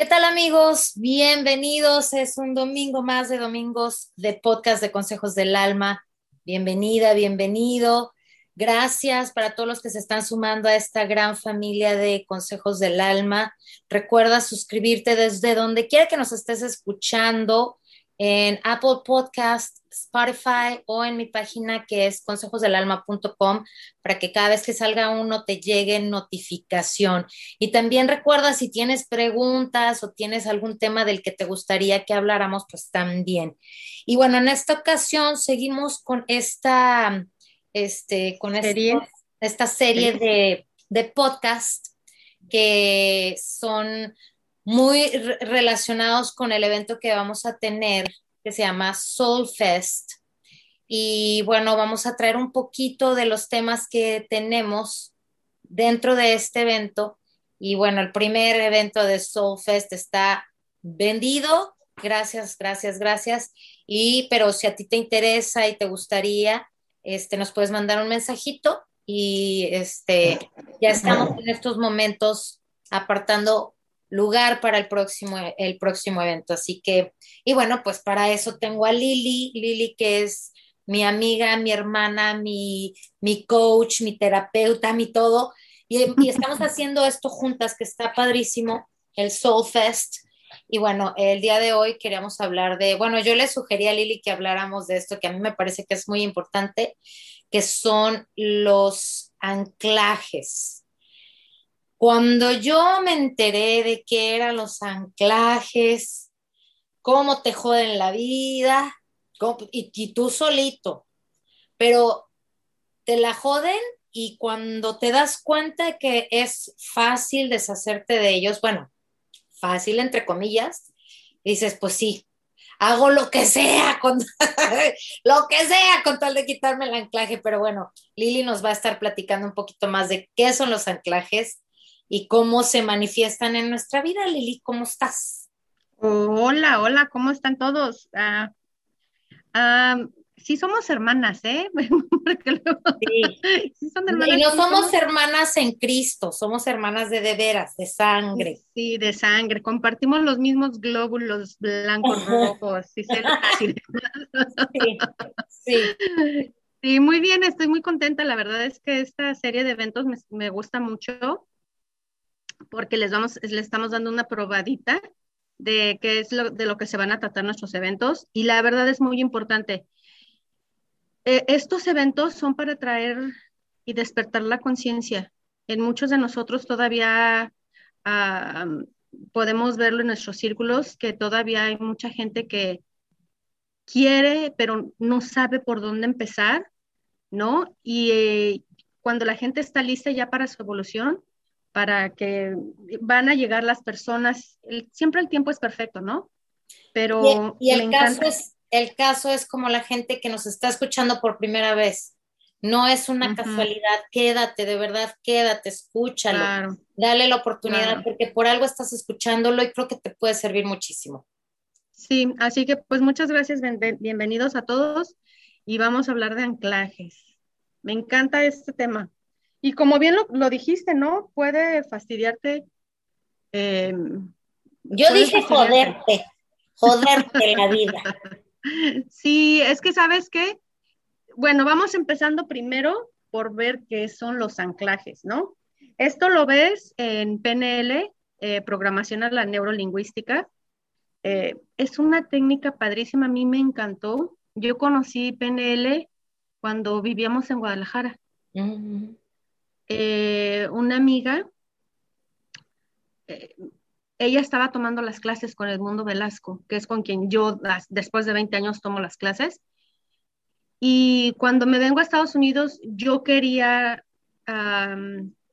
¿Qué tal amigos? Bienvenidos. Es un domingo más de domingos de podcast de Consejos del Alma. Bienvenida, bienvenido. Gracias para todos los que se están sumando a esta gran familia de Consejos del Alma. Recuerda suscribirte desde donde quiera que nos estés escuchando en Apple Podcast, Spotify o en mi página que es consejosdelalma.com para que cada vez que salga uno te llegue notificación. Y también recuerda si tienes preguntas o tienes algún tema del que te gustaría que habláramos, pues también. Y bueno, en esta ocasión seguimos con esta, este, con ¿Serie? esta serie de, de podcast que son muy relacionados con el evento que vamos a tener, que se llama Soul Fest. Y bueno, vamos a traer un poquito de los temas que tenemos dentro de este evento. Y bueno, el primer evento de Soul Fest está vendido. Gracias, gracias, gracias. Y pero si a ti te interesa y te gustaría, este, nos puedes mandar un mensajito y este, ya estamos en estos momentos apartando lugar para el próximo, el próximo evento. Así que, y bueno, pues para eso tengo a Lili, Lili que es mi amiga, mi hermana, mi, mi coach, mi terapeuta, mi todo. Y, y estamos haciendo esto juntas, que está padrísimo, el Soul Fest. Y bueno, el día de hoy queríamos hablar de, bueno, yo le sugerí a Lili que habláramos de esto, que a mí me parece que es muy importante, que son los anclajes cuando yo me enteré de qué eran los anclajes, cómo te joden la vida, y, y tú solito, pero te la joden y cuando te das cuenta que es fácil deshacerte de ellos, bueno, fácil entre comillas, dices, pues sí, hago lo que sea, con, lo que sea con tal de quitarme el anclaje, pero bueno, Lili nos va a estar platicando un poquito más de qué son los anclajes y cómo se manifiestan en nuestra vida. Lili, ¿cómo estás? Hola, hola, ¿cómo están todos? Ah, sí somos hermanas, ¿eh? sí. sí son hermanas, y no somos, hermanas en Cristo, somos hermanas de de veras, de sangre. Sí, de sangre. Compartimos los mismos glóbulos blancos, rojos. Sí, sí, sí. Sí, muy bien, estoy muy contenta. La verdad es que esta serie de eventos me, me gusta mucho porque les, vamos, les estamos dando una probadita de qué es lo, de lo que se van a tratar nuestros eventos y la verdad es muy importante. Eh, estos eventos son para traer y despertar la conciencia. En muchos de nosotros todavía podemos verlo en nuestros círculos, que todavía hay mucha gente que quiere, pero no sabe por dónde empezar, ¿no? Y eh, cuando la gente está lista ya para su evolución, para que van a llegar las personas. siempre el tiempo es perfecto, ¿no? Pero y, el, caso es, el caso es como la gente que nos está escuchando por primera vez. No es una casualidad, quédate, de verdad, quédate, escúchalo, dale la oportunidad, porque por algo estás escuchándolo y creo que te puede servir muchísimo. Sí, así que pues muchas gracias, bienvenidos a todos y vamos a hablar de anclajes. Me encanta este tema. Y como bien lo, dijiste, ¿no? Puede fastidiarte. Em, Yo dije joderte, joderte la vida. Sí, es que sabes qué. Bueno, vamos empezando primero por ver qué son los anclajes, ¿no? Esto lo ves en PNL, eh, programación a la neurolingüística. Eh, es una técnica padrísima, a mí me encantó. Yo conocí PNL cuando vivíamos en Guadalajara. Eh, una amiga, eh, ella estaba tomando las clases con Edmundo Velasco, que es con quien yo después de 20 años tomo las clases. Y cuando me vengo a Estados Unidos, yo quería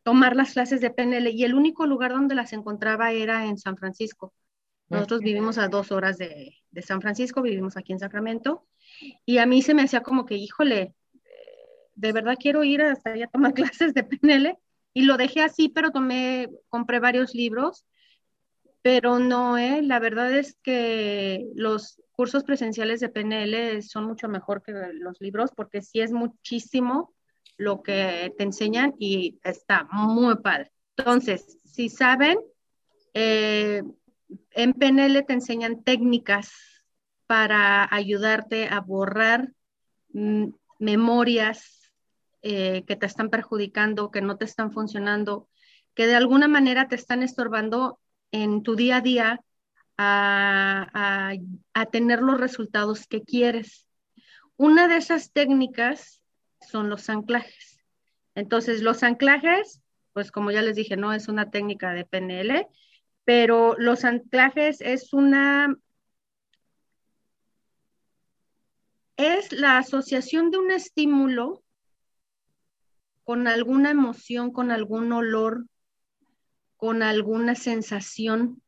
tomar las clases de PNL y el único lugar donde las encontraba era en San Francisco. Nosotros vivimos a dos horas de, de San Francisco, vivimos aquí en Sacramento. Y a mí se me hacía como que, híjole, de verdad quiero ir hasta allá a tomar clases de PNL y lo dejé así, pero tomé, compré varios libros, pero no, ¿eh? la verdad es que los cursos presenciales de PNL son mucho mejor que los libros porque sí es muchísimo lo que te enseñan y está muy padre. Entonces, si saben, eh, en PNL te enseñan técnicas para ayudarte a borrar mm, memorias eh, que te están perjudicando, que no te están funcionando, que de alguna manera te están estorbando en tu día a día a, a tener los resultados que quieres. Una de esas técnicas son los anclajes. Entonces, los anclajes, pues como ya les dije, no es una técnica de PNL, pero los anclajes es una es la asociación de un estímulo con alguna emoción, con algún olor, con alguna sensación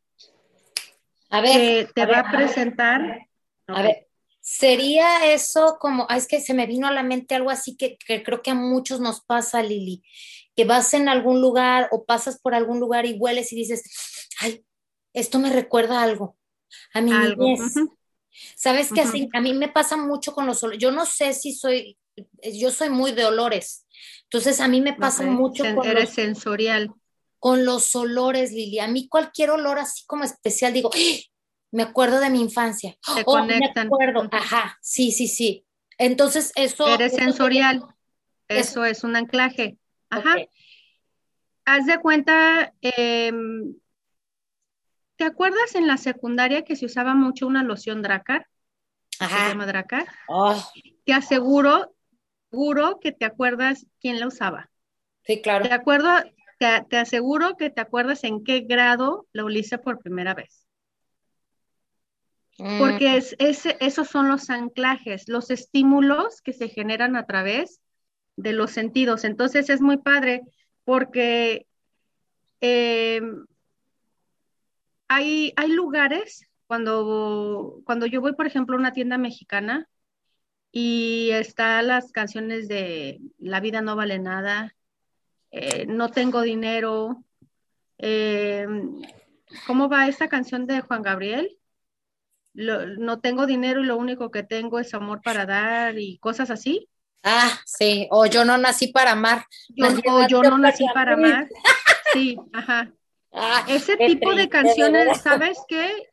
a ver, que te va a presentar. A ver, sería eso como, ah, es que se me vino a la mente algo así que, creo que a muchos nos pasa, Lili, que vas en algún lugar o pasas por algún lugar y hueles y dices, ay, esto me recuerda algo, a mi niñez. ¿Sabes qué? A mí me pasa mucho con los olores. Yo no sé si soy, yo soy muy de olores. Entonces a mí me pasa mucho con Eres sensorial. Con los olores, Lili. A mí cualquier olor así como especial, digo, ¡Ah! me acuerdo de mi infancia. Te oh, conectan. Me acuerdo. Ajá, sí, sí, sí. Entonces eso... Eres sensorial. Eso, es un anclaje. Ajá. Haz de cuenta, eh, ¿Te acuerdas en la secundaria que se usaba mucho una loción Dracar? Ajá. Se llama Dracar. Oh. Te aseguro, seguro que te acuerdas quién la usaba. Sí, claro. Te acuerdo, te, aseguro que te acuerdas en qué grado la uliste por primera vez. Mm. Porque es, esos son los anclajes, los estímulos que se generan a través de los sentidos. Entonces es muy padre porque eh, hay, lugares cuando, cuando yo voy, por ejemplo, a una tienda mexicana y están las canciones de La vida no vale nada, eh, No tengo dinero, eh, ¿cómo va esta canción de Juan Gabriel? no tengo dinero y lo único que tengo es amor para dar y cosas así. Ah, sí, o yo no nací para amar. o yo no nací para amar. Sí, ajá. Ah, Ese tipo de canciones, ¿sabes qué?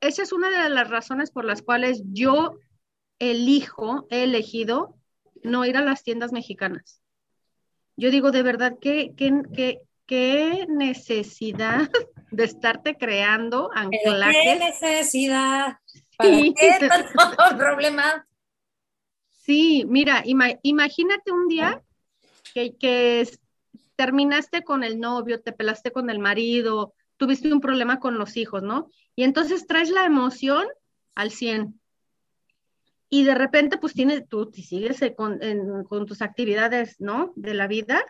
Esa es una de las razones por las cuales yo elijo, he elegido no ir a las tiendas mexicanas. Yo digo, de verdad, ¿qué, qué, qué, necesidad de estarte creando anclajes? ¿Qué necesidad? ¿Para sí. qué problema? Sí, mira, imagínate un día que, que terminaste con el novio, te pelaste con el marido, tuviste un problema con los hijos, ¿no? Y entonces traes la emoción al 100. Y de repente, pues tienes, tú sigues con, tus actividades, ¿no? De la vida.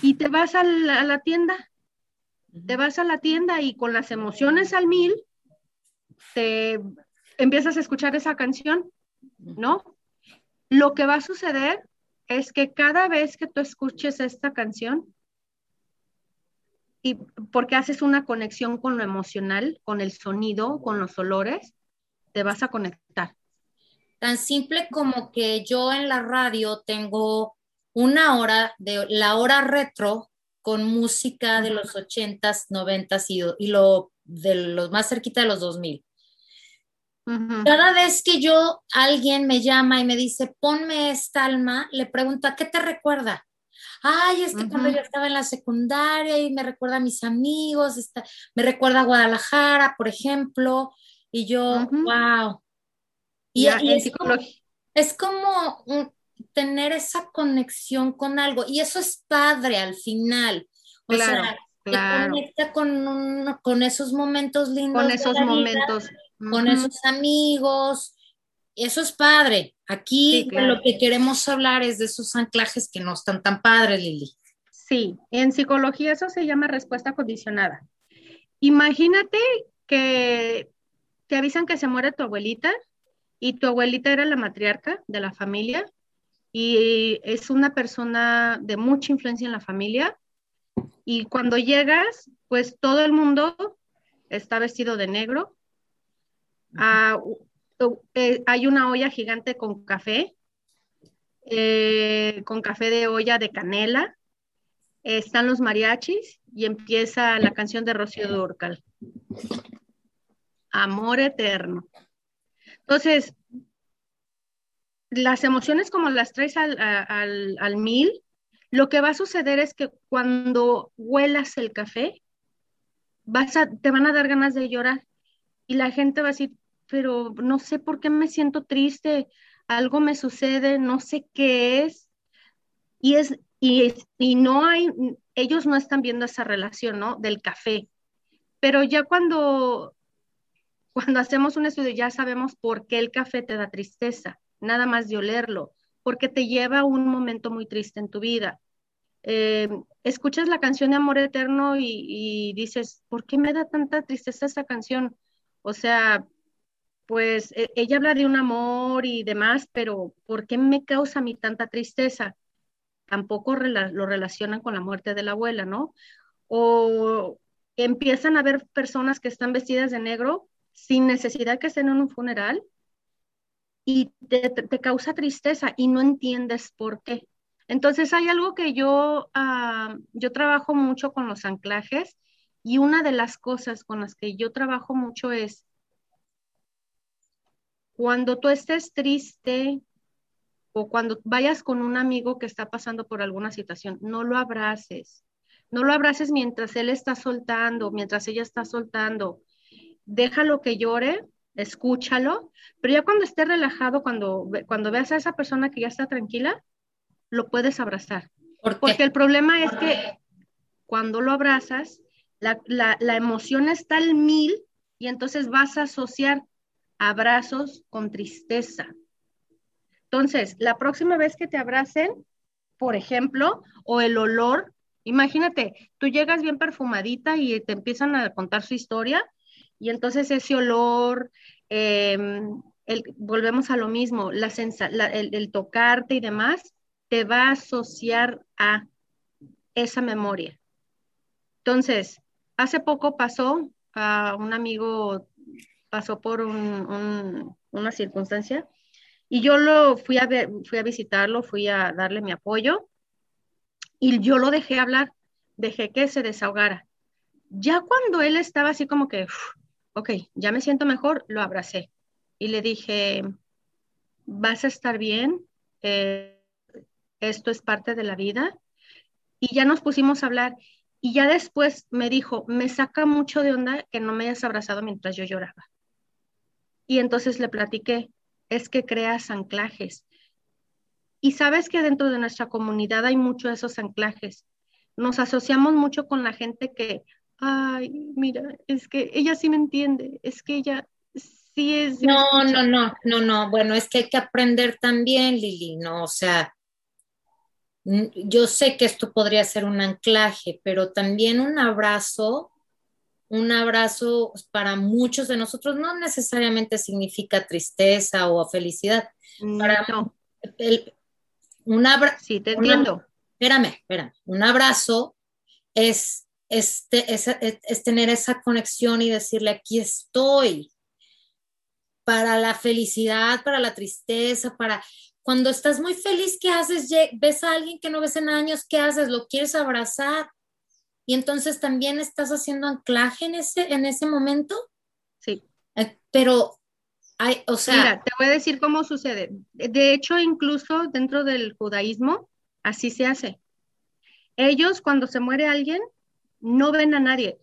Y te vas a la, a la tienda. Te vas a la tienda y con las emociones al mil, te empiezas a escuchar esa canción, ¿no? Lo que va a suceder es que cada vez que tú escuches esta canción, y porque haces una conexión con lo emocional, con el sonido, con los olores, te vas a conectar. Tan simple como que yo en la radio tengo una hora de la hora retro con música de los ochentas, noventas y, y lo de los más cerquita de los 2000. Cada vez que yo, alguien me llama y me dice, ponme esta alma, le pregunto, ¿a qué te recuerda? Ay, es que cuando yo estaba en la secundaria y me recuerda a mis amigos, me recuerda a Guadalajara, por ejemplo, y yo, wow. Y, es, como, es, como, tener esa conexión con algo, y eso es padre al final. O sea, te conecta con, con esos momentos lindos. Con esos momentos con esos amigos. Eso es padre. Aquí lo que queremos hablar es de esos anclajes que no están tan padres, Lili. Sí, en psicología eso se llama respuesta condicionada. Imagínate que te avisan que se muere tu abuelita y tu abuelita era la matriarca de la familia y es una persona de mucha influencia en la familia y cuando llegas, pues todo el mundo está vestido de negro, Ah, eh, hay una olla gigante con café, eh, con café de olla de canela. están los mariachis y empieza la canción de Rocío Durcal. Amor eterno. Entonces, las emociones como las traes al, mil, lo que va a suceder es que cuando huelas el café, vas a, te van a dar ganas de llorar y la gente va a decir, pero no sé por qué me siento triste, algo me sucede, no sé qué es. Y es, y, y no hay, ellos no están viendo esa relación, ¿no? Del café. Pero ya cuando, cuando hacemos un estudio, ya sabemos por qué el café te da tristeza, nada más de olerlo, porque te lleva a un momento muy triste en tu vida. Eh, escuchas la canción de Amor Eterno y, dices, ¿por qué me da tanta tristeza esa canción? O sea, pues e, ella habla de un amor y demás, pero ¿por qué me causa a mí tanta tristeza? Tampoco lo relacionan con la muerte de la abuela, ¿no? O empiezan a ver personas que están vestidas de negro sin necesidad que estén en un funeral y te, causa tristeza y no entiendes por qué. Entonces hay algo que yo, ah, yo trabajo mucho con los anclajes y una de las cosas con las que yo trabajo mucho es cuando tú estés triste o cuando vayas con un amigo que está pasando por alguna situación, no lo abraces. No lo abraces mientras él está soltando, mientras ella está soltando. Déjalo que llore, escúchalo, pero ya cuando esté relajado, cuando, cuando veas a esa persona que ya está tranquila, lo puedes abrazar. Porque el problema es que cuando lo abrazas, la, la emoción está al mil y entonces vas a asociar abrazos con tristeza. Entonces, la próxima vez que te abracen, por ejemplo, o el olor, imagínate, tú llegas bien perfumadita y te empiezan a contar su historia y entonces ese olor, em, volvemos a lo mismo, la, el, el tocarte y demás, te va a asociar a esa memoria. Entonces, hace poco pasó a un amigo pasó por una circunstancia y yo lo fui a, fui a visitarlo, fui a darle mi apoyo y yo lo dejé hablar, dejé que se desahogara. Ya cuando él estaba así como que, ok, ya me siento mejor, lo abracé y le dije, vas a estar bien, eh, esto es parte de la vida. Y ya nos pusimos a hablar y ya después me dijo, me saca mucho de onda que no me hayas abrazado mientras yo lloraba. Y entonces le platiqué, es que creas anclajes. Y sabes que dentro de nuestra comunidad hay muchos de esos anclajes. Nos asociamos mucho con la gente que, ay, mira, es que ella sí me entiende, es que ella sí es... no, no, no, no, no. Bueno, es que hay que aprender también, Lili, ¿no? O sea, yo sé que esto podría ser un anclaje, pero también un abrazo un abrazo para muchos de nosotros no necesariamente significa tristeza o felicidad. Para no. un abrazo. Sí, te entiendo. espérame, espérame. Un abrazo es, es, es, tener esa conexión y decirle, aquí estoy. Para la felicidad, para la tristeza, para cuando estás muy feliz, ¿qué haces? Ves a alguien que no ves en años, ¿qué haces? ¿Lo quieres abrazar? y entonces también estás haciendo anclaje en ese, en ese momento. Sí. Eh, pero o sea... Mira, te voy a decir cómo sucede. De hecho, incluso dentro del judaísmo, así se hace. Ellos, cuando se muere alguien, no ven a nadie.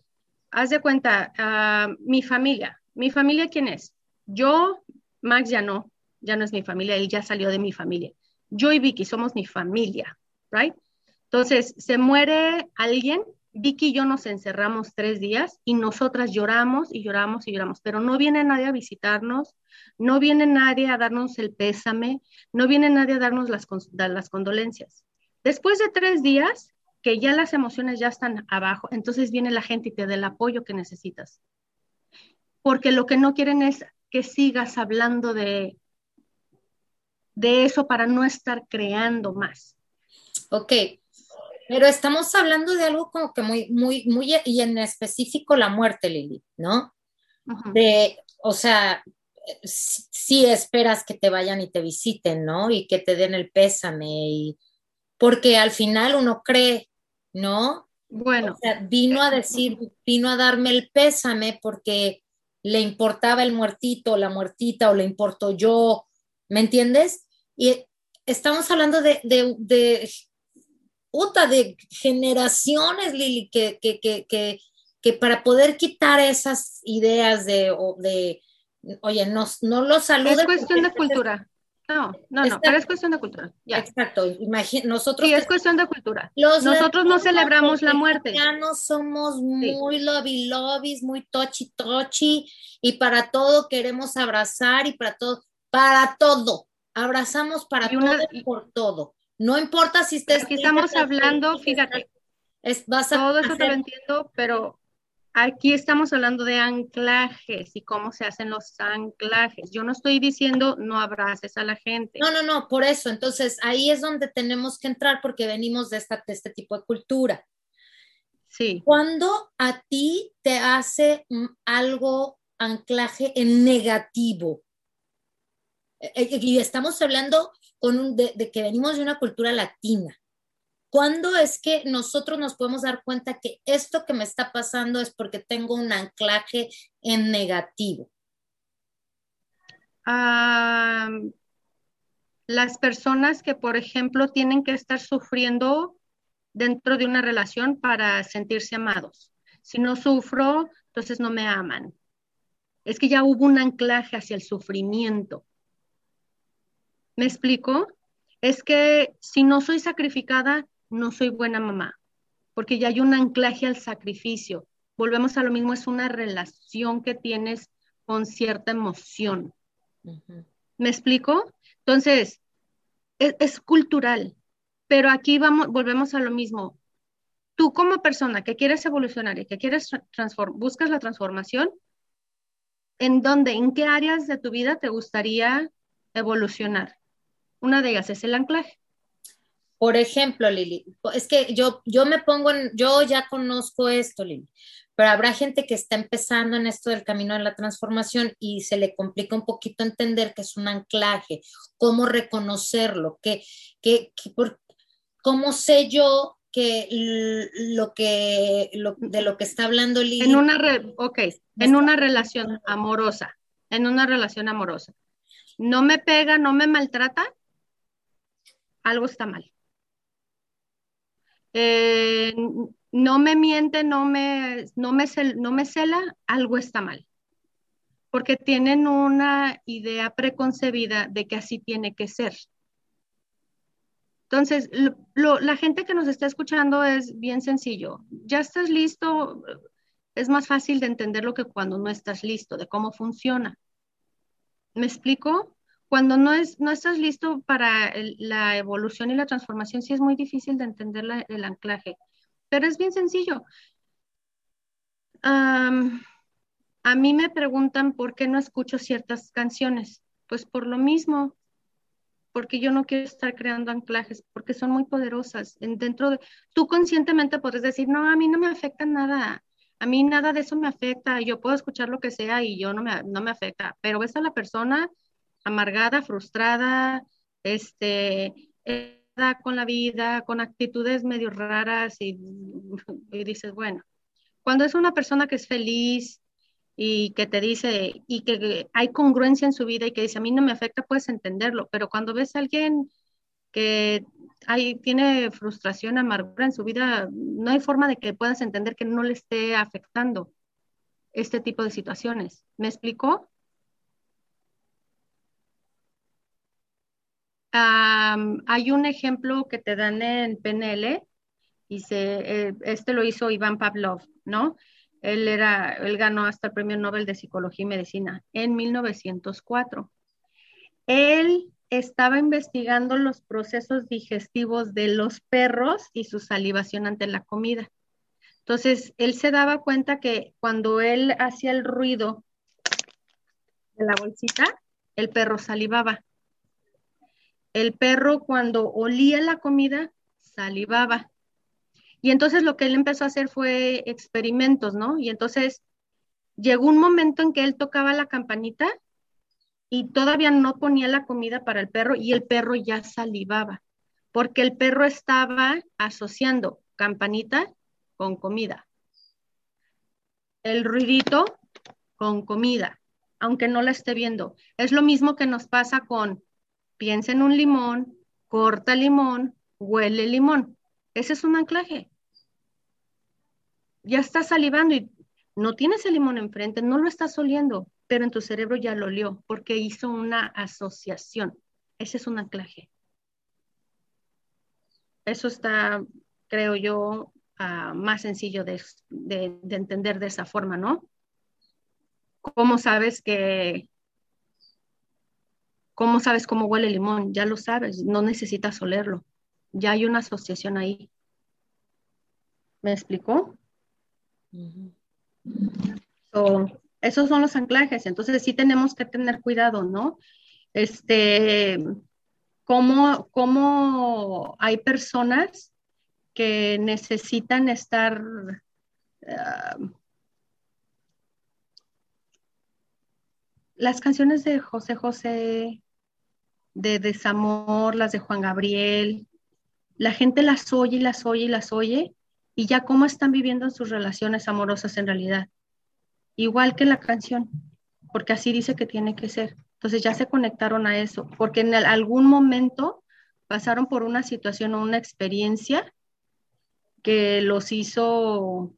Haz de cuenta, uh, mi familia. ¿Mi familia quién es? Yo, Max ya no, ya no es mi familia, él ya salió de mi familia. Yo y Vicky somos mi familia, ¿right? Entonces, se muere alguien, Vicky y yo nos encerramos tres días y nosotras lloramos y lloramos y lloramos, pero no viene nadie a visitarnos, no viene nadie a darnos el pésame, no viene nadie a darnos las, las condolencias. Después de tres días, que ya las emociones ya están abajo, entonces viene la gente y te da el apoyo que necesitas. Porque lo que no quieren es que sigas hablando de, de eso para no estar creando más. Ok, pero estamos hablando de algo como que muy, muy, muy, y en específico la muerte, Lili, ¿no? De, o sea, sí esperas que te vayan y te visiten, ¿no? Y que te den el pésame, y, porque al final uno cree, ¿no? Bueno. O sea, vino a decir, vino a darme el pésame porque le importaba el muertito, la muertita, o le importo yo, ¿me entiendes? Y estamos hablando de, de, de, de generaciones, Lili, que, que, que, que, para poder quitar esas ideas de, de oye, no, no lo saludes. Es cuestión de cultura. No, no, no, pero es cuestión de cultura. Ya. Exacto. nosotros. Sí, es cuestión de cultura. nosotros no celebramos la muerte. Ya no somos muy lobby lobbies, muy tochi tochi, y para todo queremos abrazar y para todo, para todo. Abrazamos para todo y por todo. No importa si estés. Aquí estamos hablando, fíjate. Es, vas a todo eso te lo entiendo, pero Aquí estamos hablando de anclajes y cómo se hacen los anclajes. Yo no estoy diciendo no abraces a la gente. No, no, no, por eso. Entonces ahí es donde tenemos que entrar porque venimos de, esta, este tipo de cultura. Sí. Cuando a ti te hace algo anclaje en negativo, e, e, y estamos hablando con de que venimos de una cultura latina, ¿Cuándo es que nosotros nos podemos dar cuenta que esto que me está pasando es porque tengo un anclaje en negativo? las personas que, por ejemplo, tienen que estar sufriendo dentro de una relación para sentirse amados. Si no sufro, entonces no me aman. Es que ya hubo un anclaje hacia el sufrimiento. ¿Me explico? Es que si no soy sacrificada, no soy buena mamá, porque ya hay un anclaje al sacrificio. Volvemos a lo mismo, es una relación que tienes con cierta emoción. ¿Me explico? Entonces, es, cultural, pero aquí vamos, volvemos a lo mismo. Tú como persona que quieres evolucionar y que quieres transformar, buscas la transformación, ¿en dónde, en qué áreas de tu vida te gustaría evolucionar? Una de ellas es el anclaje. Por ejemplo, Lili, es que yo, yo me pongo en, yo ya conozco esto, Lili, pero habrá gente que está empezando en esto del camino de la transformación y se le complica un poquito entender que es un anclaje, cómo reconocerlo, que, que, por, cómo sé yo que lo que de lo que está hablando Lili. En una, ok, en una relación amorosa, en una relación amorosa. No me pega, no me maltrata, algo está mal. Eh, no me miente, no me, no, me no me cela, algo está mal. Porque tienen una idea preconcebida de que así tiene que ser. Entonces, la gente que nos está escuchando es bien sencillo. Ya estás listo, es más fácil de entenderlo que cuando no estás listo, de cómo funciona. ¿Me explico? Cuando no, es, no estás listo para la evolución y la transformación, sí es muy difícil de entender el anclaje, pero es bien sencillo. a mí me preguntan por qué no escucho ciertas canciones. Pues por lo mismo, porque yo no quiero estar creando anclajes, porque son muy poderosas. En, dentro de, tú conscientemente puedes decir, no, a mí no me afecta nada, a mí nada de eso me afecta, yo puedo escuchar lo que sea y yo no me, no me afecta, pero ves a la persona amargada, frustrada, este, con la vida, con actitudes medio raras y, y, dices, bueno, cuando es una persona que es feliz y que te dice y que hay congruencia en su vida y que dice, a mí no me afecta, puedes entenderlo, pero cuando ves a alguien que hay, tiene frustración, amargura en su vida, no hay forma de que puedas entender que no le esté afectando este tipo de situaciones. ¿Me explicó? Hay un ejemplo que te dan en PNL y eh, este lo hizo Iván Pavlov, ¿no? Él, era, él ganó hasta el Premio Nobel de Psicología y Medicina en 1904. Él estaba investigando los procesos digestivos de los perros y su salivación ante la comida. Entonces, él se daba cuenta que cuando él hacía el ruido de la bolsita, el perro salivaba. El perro cuando olía la comida salivaba. Y entonces lo que él empezó a hacer fue experimentos, ¿no? Y entonces llegó un momento en que él tocaba la campanita y todavía no ponía la comida para el perro y el perro ya salivaba, porque el perro estaba asociando campanita con comida. El ruidito con comida, aunque no la esté viendo. Es lo mismo que nos pasa con, piensa en un limón, corta limón, huele limón. Ese es un anclaje. Ya estás salivando y no tienes el limón enfrente, no lo estás oliendo, pero en tu cerebro ya lo olió porque hizo una asociación. Ese es un anclaje. Eso está, creo yo, ah, más sencillo de, entender de esa forma, ¿no? ¿Cómo sabes que, cómo sabes cómo huele el limón? Ya lo sabes, no necesitas olerlo. Ya hay una asociación ahí. ¿Me explicó? esos son los anclajes, entonces sí tenemos que tener cuidado, ¿no? Este, cómo, cómo hay personas que necesitan estar uh, las canciones de José José, de Desamor, las de Juan Gabriel, la gente las oye y las oye y las oye, y ya cómo están viviendo en sus relaciones amorosas en realidad. Igual que la canción, porque así dice que tiene que ser. Entonces ya se conectaron a eso, porque en algún momento pasaron por una situación o una experiencia que los hizo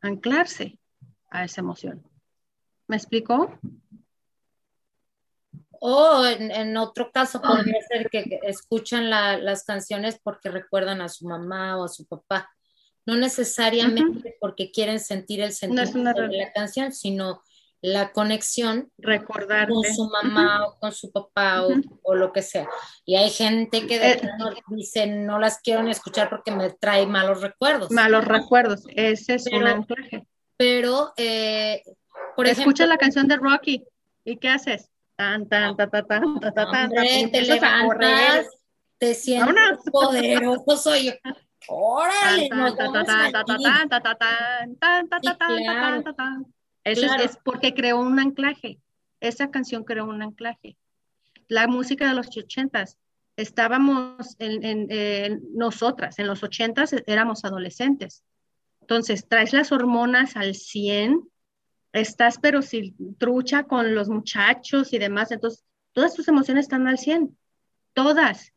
anclarse a esa emoción. ¿Me explicó? O en, otro caso podría ser que escuchan las canciones porque recuerdan a su mamá o a su papá. No necesariamente porque quieren sentir el sentimiento de la canción, sino la conexión Recordar con su mamá o con su papá o, lo que sea. Y hay gente que de eh, dice, no las quiero ni escuchar porque me trae malos recuerdos. Malos recuerdos, ese es un anclaje. Pero, eh, por ejemplo... Escucha la canción de Rocky, ¿y qué haces? Tan, tan, tan, tan, tan, tan, tan, te levantas, te sientes poderoso, soy yo. Órale, eso es, porque creó un anclaje. Esa canción creó un anclaje. La música de los ochentas, estábamos en, nosotras, en los ochentas éramos adolescentes. Entonces, traes las hormonas al 100, estás pero si trucha con los muchachos y demás, entonces todas tus emociones están al 100, todas,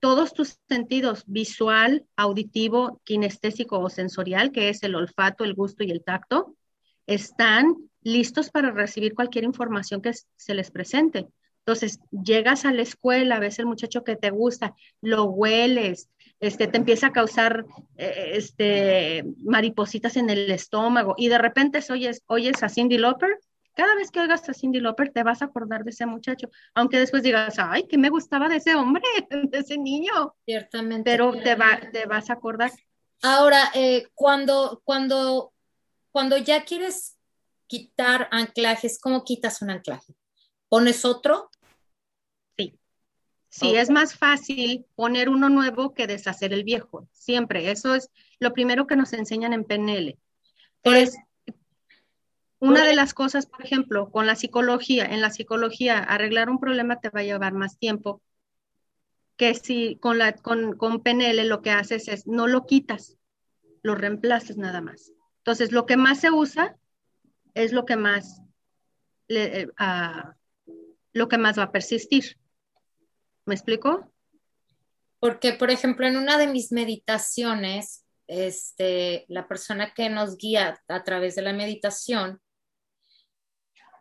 todos tus sentidos, visual, auditivo, kinestésico o sensorial, que es el olfato, el gusto y el tacto, están listos para recibir cualquier información que se les presente. Entonces, llegas a la escuela, ves el muchacho que te gusta, lo hueles, este, te empieza a causar eh, este, maripositas en el estómago y de repente oyes, oyes a Cindy Lauper, cada vez que oigas a Cindy Lauper te vas a acordar de ese muchacho, aunque después digas, ay, que me gustaba de ese hombre, de ese niño. Ciertamente. Pero te, va, te vas a acordar. Ahora, eh, cuando, cuando, cuando ya quieres quitar anclajes, ¿cómo quitas un anclaje? ¿Pones otro? Sí, es más fácil poner uno nuevo que deshacer el viejo, siempre. Eso es lo primero que nos enseñan en PNL. Es una de las cosas, por ejemplo, con la psicología, en la psicología, arreglar un problema te va a llevar más tiempo que si con, la, con, con PNL lo que haces es no lo quitas, lo reemplazas nada más. Entonces, lo que más se usa es lo que más, eh, ah, lo que más va a persistir. ¿Me explico? Porque, por ejemplo, en una de mis meditaciones, este, la persona que nos guía a través de la meditación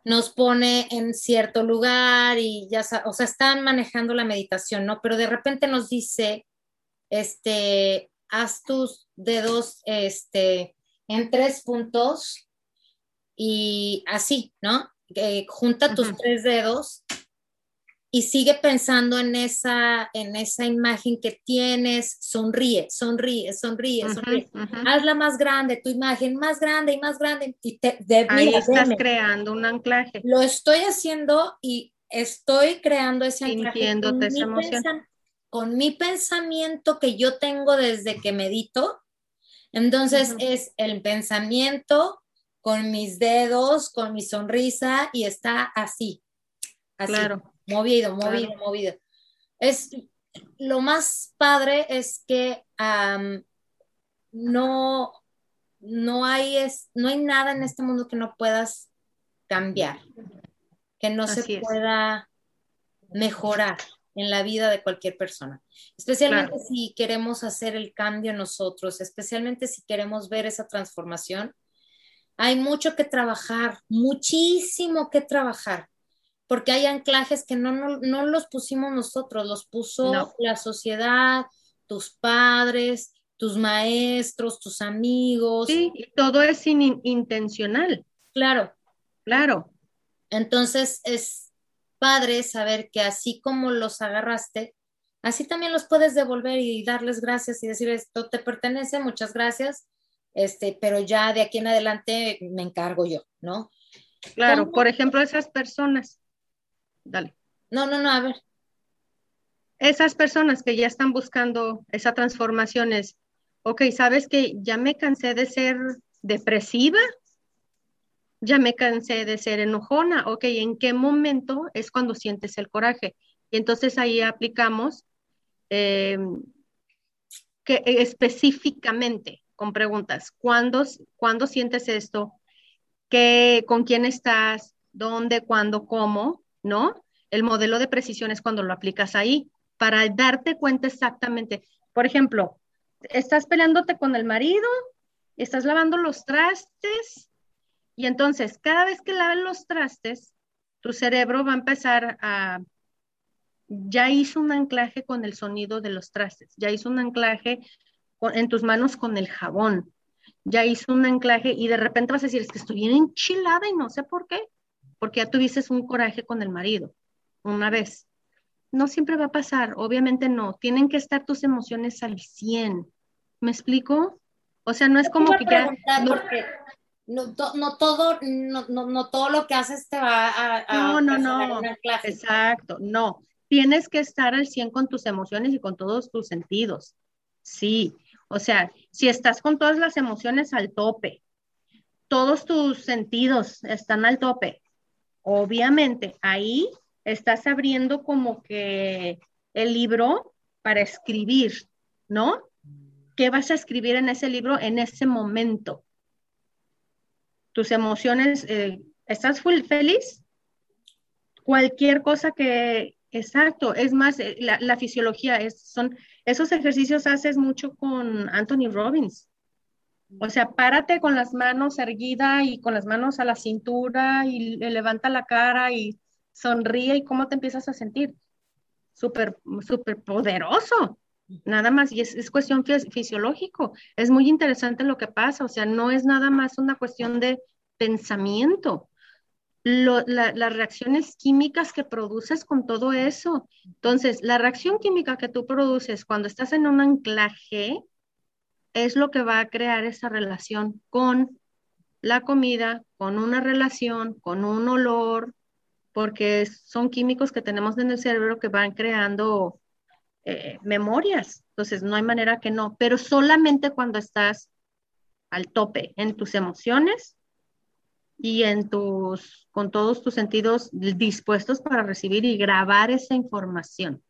nos pone en cierto lugar y ya, o sea, están manejando la meditación, ¿no? Pero de repente nos dice, este, haz tus dedos, este, en tres puntos y así, ¿no? Eh, junta tus tres dedos y sigue pensando en esa, en esa imagen que tienes, sonríe, sonríe, sonríe, sonríe. Hazla más grande, tu imagen más grande y más grande. Y te, Ahí estás creando un anclaje. Lo estoy haciendo y estoy creando ese anclaje. Con, esa emoción. con mi pensamiento que yo tengo desde que medito. Entonces es el pensamiento con mis dedos, con mi sonrisa y está así. así. Claro movido, movido, movido. Es, lo más padre es que no, no hay, es, no hay nada en este mundo que no puedas cambiar, que no se pueda mejorar en la vida de cualquier persona, especialmente si queremos hacer el cambio nosotros, especialmente si queremos ver esa transformación. Hay mucho que trabajar, muchísimo que trabajar, porque hay anclajes que no, no, los pusimos nosotros, los puso la sociedad, tus padres, tus maestros, tus amigos. Sí, todo es intencional. Claro. Claro. Entonces es padre saber que así como los agarraste, así también los puedes devolver y darles gracias y decir esto te pertenece, muchas gracias, este, pero ya de aquí en adelante me encargo yo, ¿no? Claro, por ejemplo, esas personas. Dale. No, no, no, a ver. Esas personas que ya están buscando esa transformación es, ok, sabes que ya me cansé de ser depresiva, ya me cansé de ser enojona, ok, ¿en qué momento es cuando sientes el coraje? Y entonces ahí aplicamos em, que específicamente con preguntas, ¿cuándo, ¿cuándo sientes esto? ¿Qué, ¿Con quién estás? ¿Dónde? ¿Cuándo? ¿Cómo? ¿No? El modelo de precisión es cuando lo aplicas ahí, para darte cuenta exactamente. Por ejemplo, estás peleándote con el marido, estás lavando los trastes y entonces cada vez que laven los trastes, tu cerebro va a empezar a, ya hizo un anclaje con el sonido de los trastes, ya hizo un anclaje en tus manos con el jabón, ya hizo un anclaje y de repente vas a decir, es que estoy bien enchilada y no sé por qué, porque ya tuviste un coraje con el marido una vez no siempre va a pasar, obviamente no, tienen que estar tus emociones al 100. ¿Me explico? O sea, no es como que ya... No, no, todo, no, no, todo lo que haces te va a... no, no, no. Exacto, no. Tienes que estar al 100 con tus emociones y con todos tus sentidos. Sí, o sea, si estás con todas las emociones al tope, todos tus sentidos están al tope, obviamente ahí estás abriendo como que el libro para escribir, ¿no? ¿Qué vas a escribir en ese libro en ese momento? Tus emociones, eh, ¿estás feliz? Cualquier cosa que, exacto, es más, eh, la, fisiología, es, son, esos ejercicios haces mucho con Anthony Robbins. O sea, párate con las manos erguidas y con las manos a la cintura y levanta la cara y sonríe y cómo te empiezas a sentir. Súper, súper poderoso. Nada más, y es, cuestión fisiológico. Es muy interesante lo que pasa, o sea, no es nada más una cuestión de pensamiento. las reacciones químicas que produces con todo eso. Entonces, la reacción química que tú produces cuando estás en un anclaje es lo que va a crear esa relación con la comida, con una relación, con un olor, porque son químicos que tenemos en el cerebro que van creando eh, memorias. Entonces, no hay manera que no, pero solamente cuando estás al tope en tus emociones y en tus, con todos tus sentidos dispuestos para recibir y grabar esa información.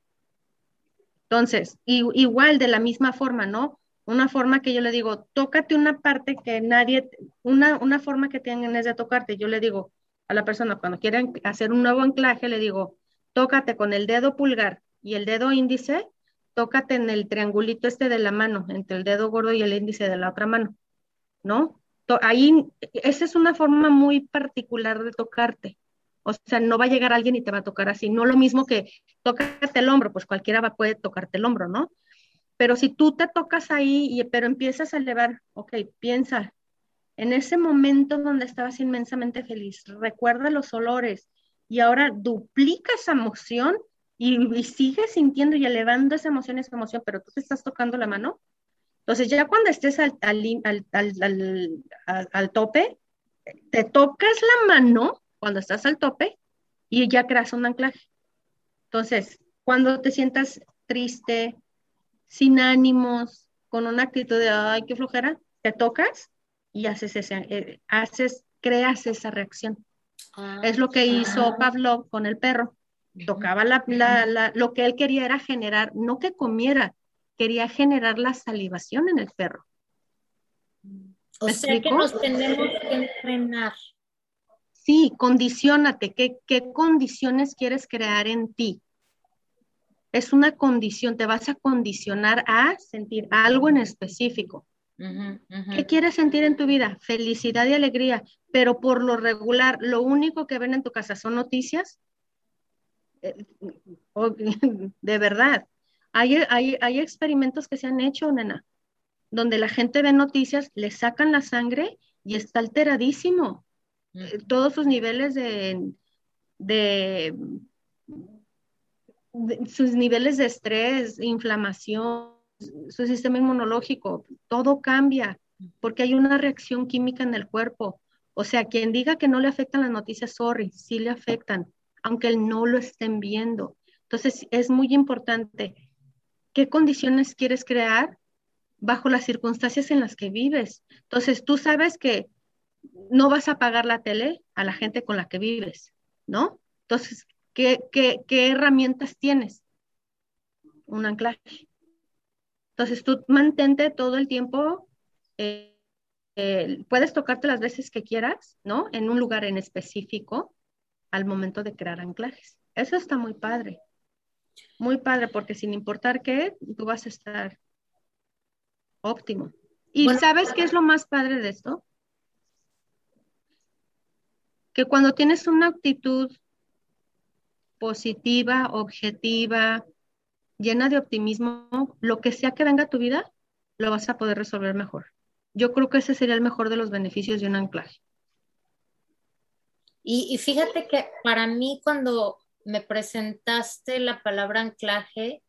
Entonces, igual de la misma forma, ¿no? Una forma que yo le digo, tócate una parte que nadie, una, una forma que tienen es de tocarte. Yo le digo, a la persona cuando quieren hacer un nuevo anclaje, le digo, tócate con el dedo pulgar y el dedo índice, tócate en el triangulito este de la mano, entre el dedo gordo y el índice de la otra mano, ¿no? Ahí, esa es una forma muy particular de tocarte. O sea, no va a llegar alguien y te va a tocar así. No lo mismo que tócate el hombro, pues cualquiera puede tocarte el hombro, ¿no? Pero si tú te tocas ahí, y, pero empiezas a elevar, ok, piensa, en ese momento donde estabas inmensamente feliz, recuerda los olores y ahora duplica esa emoción y, sigues sintiendo y elevando esa emoción, esa emoción, pero tú te estás tocando la mano. Entonces ya cuando estés al, al, tope, te tocas la mano cuando estás al tope y ya creas un anclaje. Entonces, cuando te sientas triste, sin ánimos, con una actitud de, ay, qué flojera, te tocas y haces, ese, eh, haces creas esa reacción. Ah, es lo que hizo Pavlov con el perro. Tocaba la, la, lo que él quería era generar, no que comiera, quería generar la salivación en el perro. O sea que nos tenemos que entrenar. Sí, condicionate. ¿Qué, ¿Qué condiciones quieres crear en ti? Es una condición, te vas a condicionar a sentir algo en específico. ¿Qué quieres sentir en tu vida? Felicidad y alegría, pero por lo regular, lo único que ven en tu casa son noticias. Eh, de verdad, hay, hay, hay experimentos que se han hecho, nena, donde la gente ve noticias, le sacan la sangre y está alteradísimo. Eh, todos sus niveles de, de, sus niveles de estrés, inflamación, su sistema inmunológico, todo cambia porque hay una reacción química en el cuerpo. O sea, quien diga que no le afectan las noticias, sorry, sí le afectan, aunque él no lo estén viendo. Entonces, es muy importante qué condiciones quieres crear bajo las circunstancias en las que vives. Entonces, tú sabes que no vas a pagar la tele a la gente con la que vives, ¿no? Entonces, ¿qué, herramientas tienes? Un anclaje. Entonces, tú mantente todo el tiempo, eh, eh, puedes tocarte las veces que quieras, ¿no? En un lugar en específico al momento de crear anclajes. Eso está muy padre. Muy padre, porque sin importar qué, tú vas a estar óptimo. ¿Y sabes qué es lo más padre de esto? Que cuando tienes una actitud positiva, objetiva, llena de optimismo, lo que sea que venga a tu vida, lo vas a poder resolver mejor. Yo creo que ese sería el mejor de los beneficios de un anclaje. Y, y fíjate que para mí cuando me presentaste la palabra anclaje,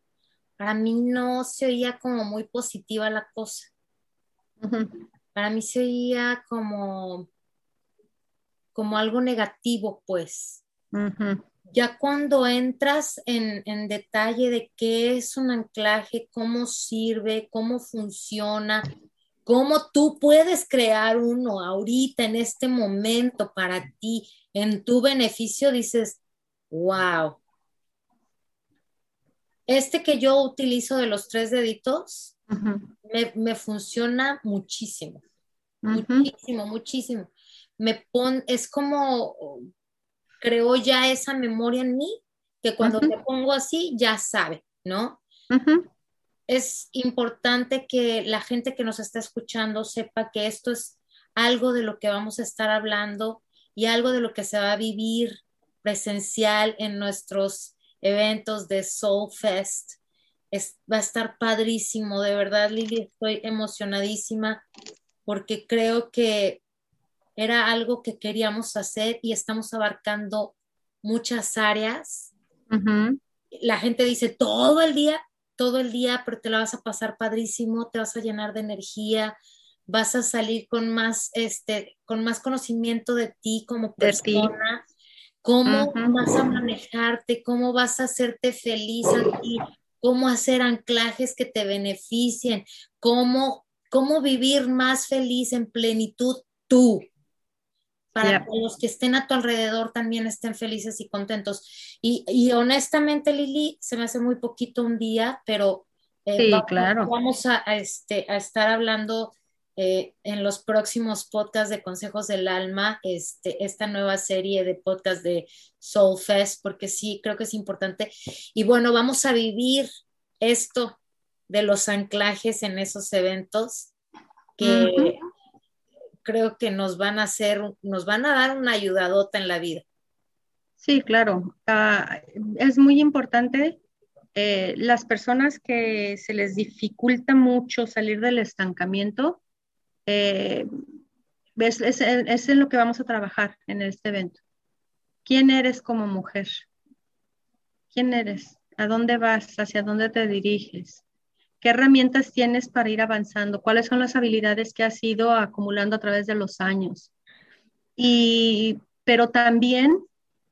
para mí no se oía como muy positiva la cosa. Para mí se oía como, como algo negativo, pues. Ya cuando entras en, en, detalle de qué es un anclaje, cómo sirve, cómo funciona, cómo tú puedes crear uno ahorita, en este momento, para ti, en tu beneficio, dices, wow, este que yo utilizo de los tres deditos me, funciona muchísimo, muchísimo, muchísimo. Me pon, es como, creo ya esa memoria en mí, que cuando te pongo así, ya sabe, ¿no? Es importante que la gente que nos está escuchando sepa que esto es algo de lo que vamos a estar hablando y algo de lo que se va a vivir presencial en nuestros eventos de Soul Fest. va a estar padrísimo, de verdad, Lili, estoy emocionadísima porque creo que era algo que queríamos hacer y estamos abarcando muchas áreas. La gente dice todo el día, todo el día, pero te la vas a pasar padrísimo, te vas a llenar de energía, vas a salir con más, este, con más conocimiento de ti como persona. Cómo vas a manejarte, cómo vas a hacerte feliz cómo hacer anclajes que te beneficien, cómo, cómo vivir más feliz en plenitud tú, para que los que estén a tu alrededor también estén felices y contentos. Y, honestamente, Lili, se me hace muy poquito un día, pero eh, vamos, claro. vamos a, este, a estar hablando eh, en los próximos podcasts de Consejos del Alma, este, esta nueva serie de podcast de Soul Fest, porque sí, creo que es importante. Y bueno, vamos a vivir esto de los anclajes en esos eventos que creo que nos van a hacer, nos van a dar una ayudadota en la vida. Sí, claro. Ah, es muy importante eh, las personas que se les dificulta mucho salir del estancamiento, eh, es, en lo que vamos a trabajar en este evento. ¿Quién eres como mujer? ¿Quién eres? ¿A dónde vas? ¿Hacia dónde te diriges? ¿Qué herramientas tienes para ir avanzando? ¿Cuáles son las habilidades que has ido acumulando a través de los años? Y, pero también,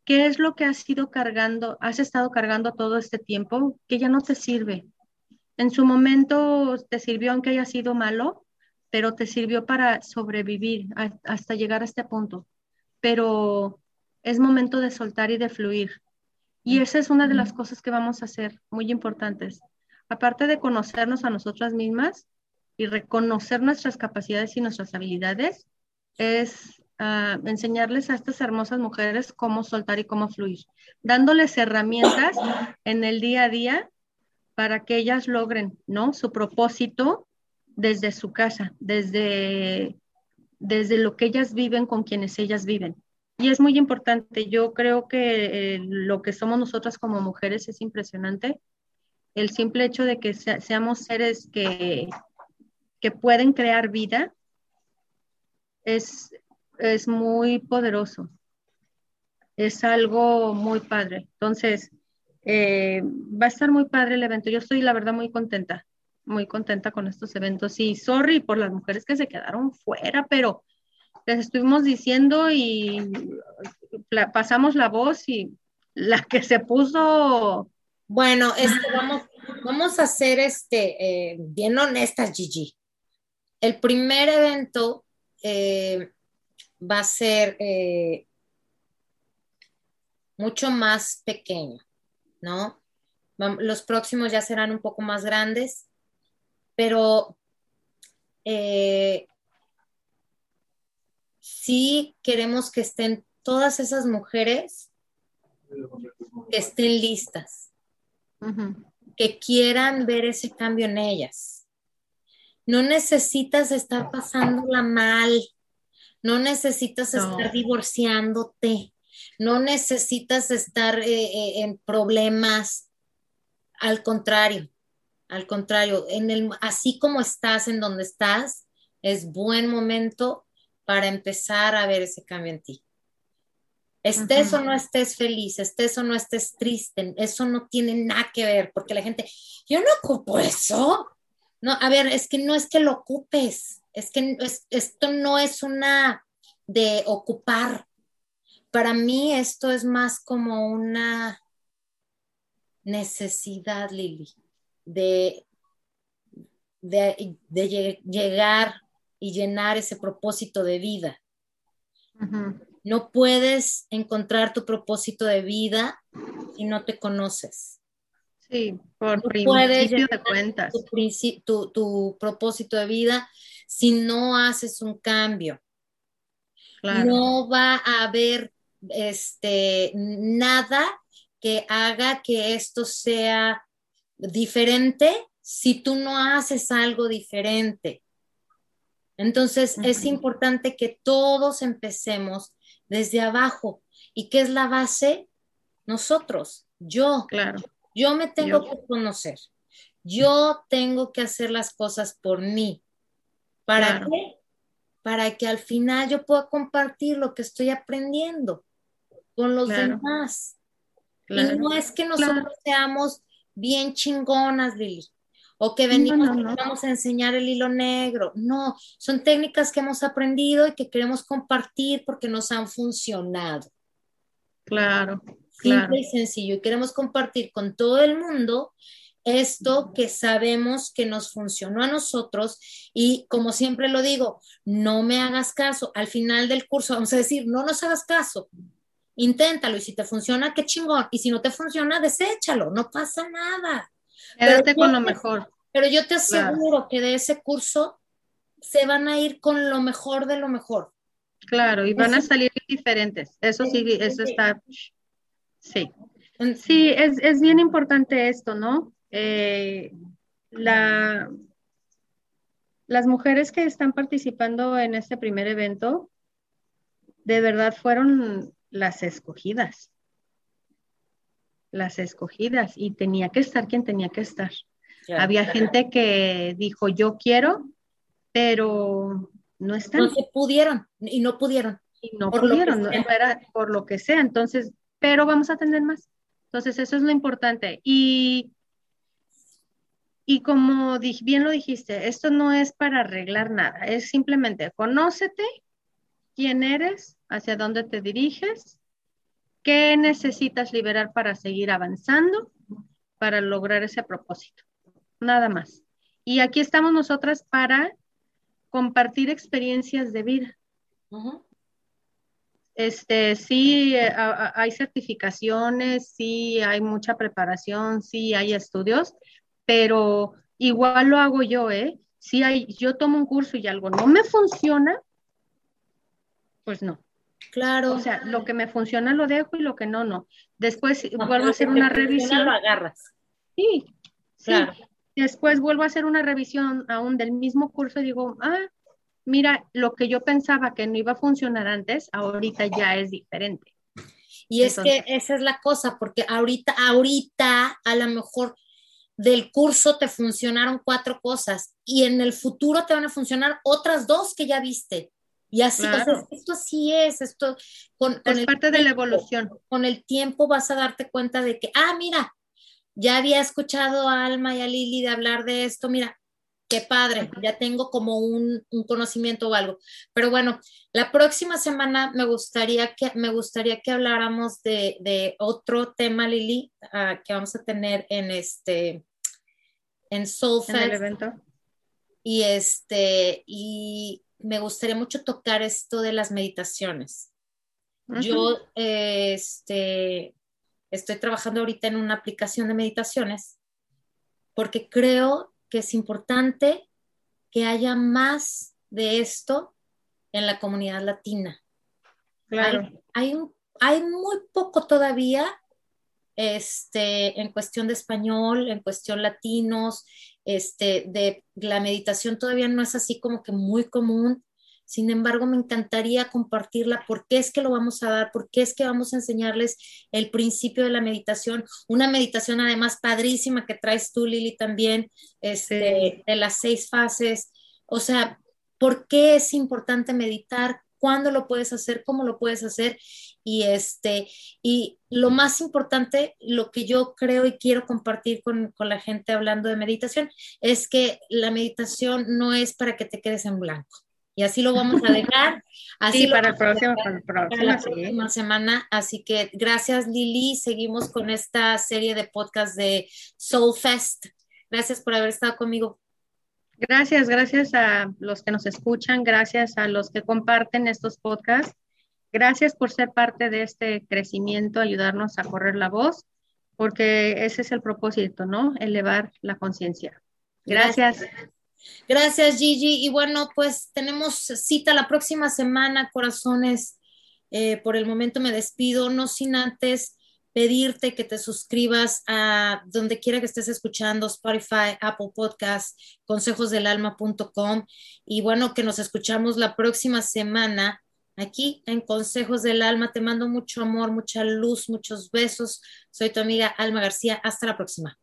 ¿qué es lo que has ido cargando, has estado cargando todo este tiempo que ya no te sirve? En su momento te sirvió aunque haya sido malo, pero te sirvió para sobrevivir hasta llegar a este punto. Pero es momento de soltar y de fluir. Y esa es una de las cosas que vamos a hacer, muy importantes. Aparte de conocernos a nosotras mismas, y reconocer nuestras capacidades y nuestras habilidades es ah, enseñarles a estas hermosas mujeres cómo soltar y cómo fluir, dándoles herramientas en el día a día para que ellas logren, ¿no? Su propósito desde su casa, desde, desde lo que ellas viven con quienes ellas viven. Y es muy importante, yo creo que eh, lo que somos nosotras como mujeres es impresionante. El simple hecho de que seamos seres que, que pueden crear vida es, es muy poderoso. Es algo muy padre. Entonces, eh, va a estar muy padre el evento. Yo estoy, la verdad, muy contenta, muy contenta con estos eventos. Y sorry por las mujeres que se quedaron fuera, pero les estuvimos diciendo y pasamos la voz y la que se puso. Bueno, este, vamos, vamos a hacer este, eh, bien honestas, Gigi. El primer evento eh, va a ser mucho más pequeño. ¿no? Los próximos ya serán un poco más grandes, pero eh, sí queremos que estén todas esas mujeres que estén listas, que quieran ver ese cambio en ellas. No necesitas estar pasándola mal, no necesitas estar divorciándote, no necesitas estar eh, eh, en problemas, al contrario, al contrario, en el, así como estás en donde estás, es buen momento para empezar a ver ese cambio en ti. Estés o no estés feliz, estés o no estés triste, eso no tiene nada que ver, porque la gente, yo no ocupo eso. No, a ver, es que no es que lo ocupes, es que esto no es una de ocupar, para mí esto es más como una necesidad, Lili, de, de, llegar y llenar ese propósito de vida. No puedes encontrar tu propósito de vida si no te conoces. Sí, por principio de cuentas. Tu, tu, propósito de vida si no haces un cambio. No va a haber este, nada que haga que esto sea diferente si tú no haces algo diferente. Entonces, es importante que todos empecemos desde abajo. ¿Y qué es la base? Nosotros, yo. Claro. Yo me tengo que conocer. Yo tengo que hacer las cosas por mí. ¿Para qué? Para que al final yo pueda compartir lo que estoy aprendiendo con los demás. Y no es que nosotros seamos bien chingonas, Lili, o que venimos y vamos a enseñar el hilo negro. No, son técnicas que hemos aprendido y que queremos compartir porque nos han funcionado. Claro. Simple y sencillo. Y queremos compartir con todo el mundo esto que sabemos que nos funcionó a nosotros y como siempre lo digo, no me hagas caso. Al final del curso vamos a decir, no nos hagas caso inténtalo y si te funciona, qué chingón. Y si no te funciona, deséchalo, no pasa nada. Quédate con lo mejor. Pero yo te aseguro que de ese curso se van a ir con lo mejor de lo mejor. Claro, y van a salir diferentes. Eso sí, eso está. Sí. Sí, es, es bien importante esto, ¿no? Eh, la, las mujeres que están participando en este primer evento, de verdad fueron las escogidas. Las escogidas. Y tenía que estar quien tenía que estar. Había gente que dijo, yo quiero, pero no están. No se pudieron y no pudieron. Y no pudieron, no, era por lo que sea. Entonces, pero vamos a tener más. Entonces, eso es lo importante. Y, y como bien lo dijiste, esto no es para arreglar nada, es simplemente conócete quién eres, hacia dónde te diriges, qué necesitas liberar para seguir avanzando, para lograr ese propósito. Nada más. Y aquí estamos nosotras para compartir experiencias de vida. Este, sí, eh, hay certificaciones, sí, hay mucha preparación, sí, hay estudios, pero igual lo hago yo, ¿eh? Si hay, yo tomo un curso y algo no me funciona, pues no. Claro. O sea, lo que me funciona lo dejo y lo que no, no. Después vuelvo a hacer una revisión. Lo agarras. Sí, claro. Después vuelvo a hacer una revisión aún del mismo curso y digo, ah, mira, lo que yo pensaba que no iba a funcionar antes, ahorita ya es diferente. Y es que esa es la cosa, porque ahorita, ahorita a lo mejor del curso te funcionaron cuatro cosas y en el futuro te van a funcionar otras dos que ya viste. Y así, esto así es, esto con, es parte de la evolución. Con el tiempo vas a darte cuenta de que, ah, mira, ya había escuchado a Alma y a Lili de hablar de esto, mira, qué padre, ya tengo como un, conocimiento o algo. Pero bueno, la próxima semana me gustaría que, me gustaría que habláramos de, otro tema, Lili, ah, que vamos a tener en este, en Soulfest. En el evento. Y este, y me gustaría mucho tocar esto de las meditaciones. Yo, este, estoy trabajando ahorita en una aplicación de meditaciones porque creo que es importante que haya más de esto en la comunidad latina. Claro. Hay, hay, muy poco todavía este, en cuestión de español, en cuestión latinos, este, de la meditación todavía no es así como que muy común. Sin embargo, me encantaría compartirla. ¿Por qué es que lo vamos a dar? ¿Por qué es que vamos a enseñarles el principio de la meditación? Una meditación además padrísima que traes tú, Lili, también, este, de las seis fases. O sea, ¿por qué es importante meditar? ¿Cuándo lo puedes hacer? ¿Cómo lo puedes hacer? Y, este, y lo más importante, lo que yo creo y quiero compartir con, con la gente hablando de meditación, es que la meditación no es para que te quedes en blanco y así lo vamos a dejar. Así para, el próximo, para, la próxima semana. Así que gracias Lili, seguimos con esta serie de podcast de Soul Fest. Gracias por haber estado conmigo. Gracias, gracias a los que nos escuchan, gracias a los que comparten estos podcasts. Gracias por ser parte de este crecimiento, ayudarnos a correr la voz, porque ese es el propósito, ¿no? Elevar la conciencia. gracias. Gracias, Gigi. Y bueno, pues tenemos cita la próxima semana, corazones. Eh, por el momento me despido, no sin antes pedirte que te suscribas a donde quiera que estés escuchando, Spotify, Apple Podcast, consejosdelalma.com. Y bueno, que nos escuchamos la próxima semana aquí en Consejos del Alma. Te mando mucho amor, mucha luz, muchos besos. Soy tu amiga Alma García. Hasta la próxima.